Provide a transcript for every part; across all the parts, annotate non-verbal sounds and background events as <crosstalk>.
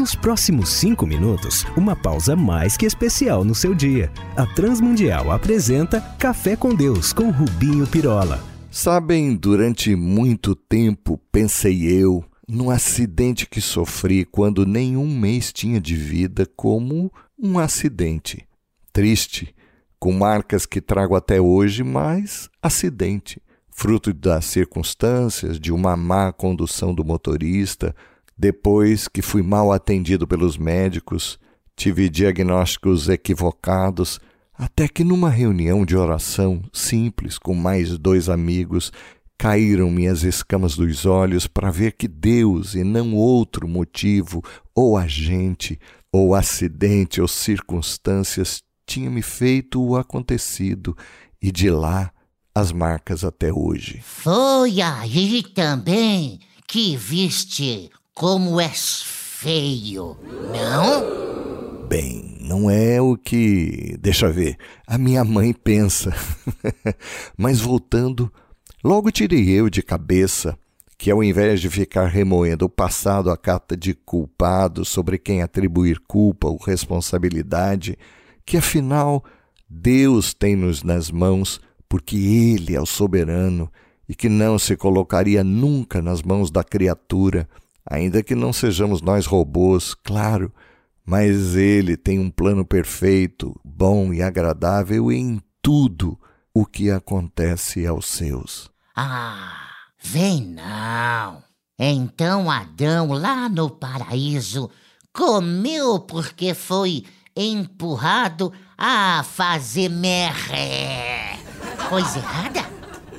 Nos próximos cinco minutos, uma pausa mais que especial no seu dia. A Transmundial apresenta Café com Deus com Rubinho Pirola. Sabem, durante muito tempo pensei eu num acidente que sofri quando nenhum mês tinha de vida como um acidente. Triste, com marcas que trago até hoje, mas acidente. Fruto das circunstâncias, de uma má condução do motorista, depois que fui mal atendido pelos médicos, tive diagnósticos equivocados, até que numa reunião de oração simples com mais dois amigos, caíram minhas escamas dos olhos para ver que Deus e não outro motivo, ou agente, ou acidente, ou circunstâncias tinha me feito o acontecido, e de lá as marcas até hoje. Foi aí também que viste como és feio, não? Bem, não é o que, deixa ver, a minha mãe pensa. <laughs> Mas voltando, logo tirei eu de cabeça que ao invés de ficar remoendo o passado a cata de culpado sobre quem atribuir culpa ou responsabilidade, que afinal Deus tem-nos nas mãos porque Ele é o soberano e que não se colocaria nunca nas mãos da criatura ainda que não sejamos nós robôs, claro, mas ele tem um plano perfeito, bom e agradável em tudo o que acontece aos seus. Ah, vem não. Então Adão, lá no paraíso, comeu porque foi empurrado a fazer merré. Coisa errada?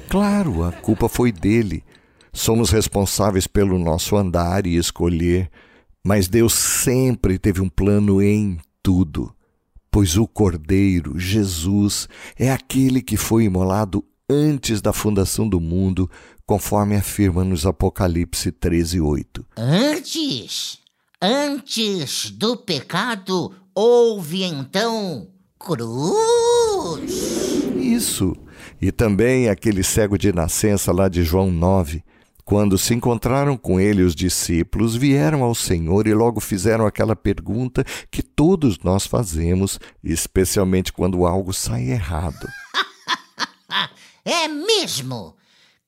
Claro, a culpa foi dele. Somos responsáveis pelo nosso andar e escolher, mas Deus sempre teve um plano em tudo. Pois o Cordeiro, Jesus, é aquele que foi imolado antes da fundação do mundo, conforme afirma nos Apocalipse 13, 8. Antes? Antes do pecado, houve então cruz. Isso. E também aquele cego de nascença lá de João 9, quando se encontraram com ele os discípulos, vieram ao Senhor e logo fizeram aquela pergunta que todos nós fazemos, especialmente quando algo sai errado. <laughs> é mesmo?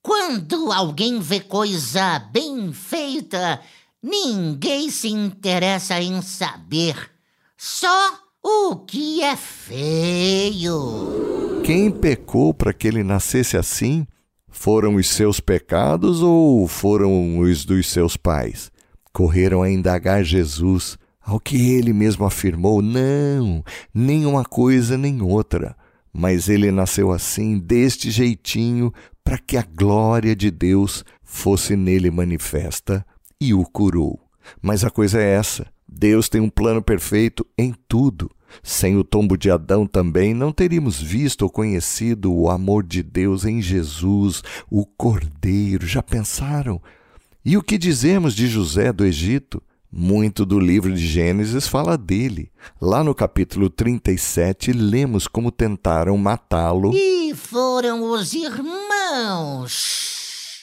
Quando alguém vê coisa bem feita, ninguém se interessa em saber. Só o que é feio. Quem pecou para que ele nascesse assim? Foram os seus pecados ou foram os dos seus pais? Correram a indagar Jesus, ao que ele mesmo afirmou: não, nem uma coisa nem outra. Mas ele nasceu assim, deste jeitinho, para que a glória de Deus fosse nele manifesta e o curou. Mas a coisa é essa: Deus tem um plano perfeito em tudo. Sem o tombo de Adão também não teríamos visto ou conhecido o amor de Deus em Jesus, o Cordeiro. Já pensaram? E o que dizemos de José do Egito? Muito do livro de Gênesis fala dele. Lá no capítulo 37, lemos como tentaram matá-lo. E foram os irmãos.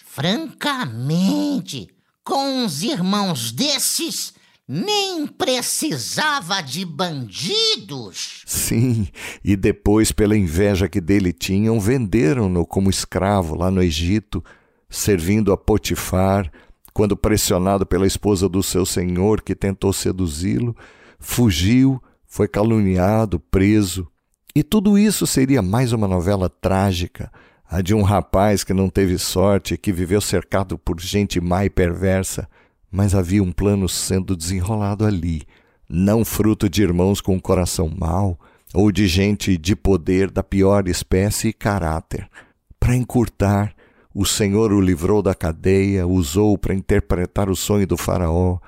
Francamente, com os irmãos desses, nem precisava de bandidos. Sim, e depois, pela inveja que dele tinham, venderam-no como escravo lá no Egito, servindo a Potifar, quando pressionado pela esposa do seu senhor, que tentou seduzi-lo, fugiu, foi caluniado, preso. E tudo isso seria mais uma novela trágica, a de um rapaz que não teve sorte que viveu cercado por gente má e perversa mas havia um plano sendo desenrolado ali, não fruto de irmãos com coração mau ou de gente de poder da pior espécie e caráter. Para encurtar, o Senhor o livrou da cadeia, usou para interpretar o sonho do Faraó,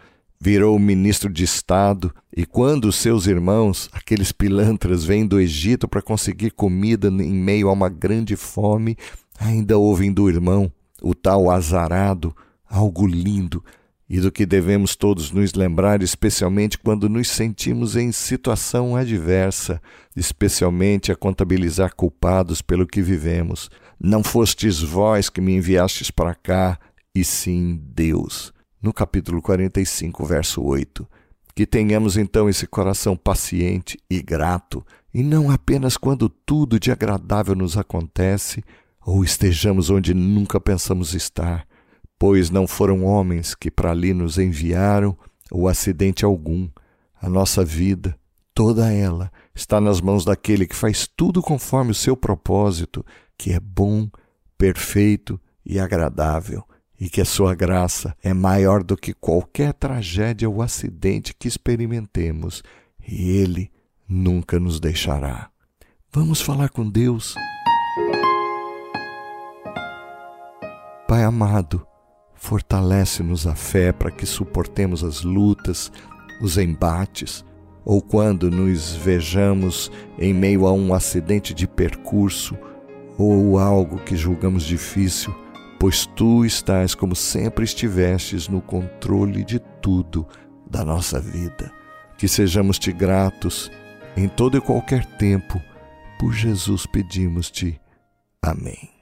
virou ministro de Estado, e quando seus irmãos, aqueles pilantras, vêm do Egito para conseguir comida em meio a uma grande fome, ainda ouvem do irmão, o tal azarado, algo lindo, e do que devemos todos nos lembrar, especialmente quando nos sentimos em situação adversa, especialmente a contabilizar culpados pelo que vivemos. Não fostes vós que me enviastes para cá, e sim Deus. No capítulo 45, verso 8. Que tenhamos então esse coração paciente e grato, e não apenas quando tudo de agradável nos acontece ou estejamos onde nunca pensamos estar, pois não foram homens que para ali nos enviaram ou acidente algum. A nossa vida, toda ela, está nas mãos daquele que faz tudo conforme o seu propósito, que é bom, perfeito e agradável e que a sua graça é maior do que qualquer tragédia ou acidente que experimentemos, e Ele nunca nos deixará. Vamos falar com Deus. Pai amado, fortalece-nos a fé para que suportemos as lutas, os embates, ou quando nos vejamos em meio a um acidente de percurso ou algo que julgamos difícil pois tu estás como sempre estivestes no controle de tudo da nossa vida. Que sejamos-te gratos em todo e qualquer tempo. Por Jesus pedimos-te. Amém.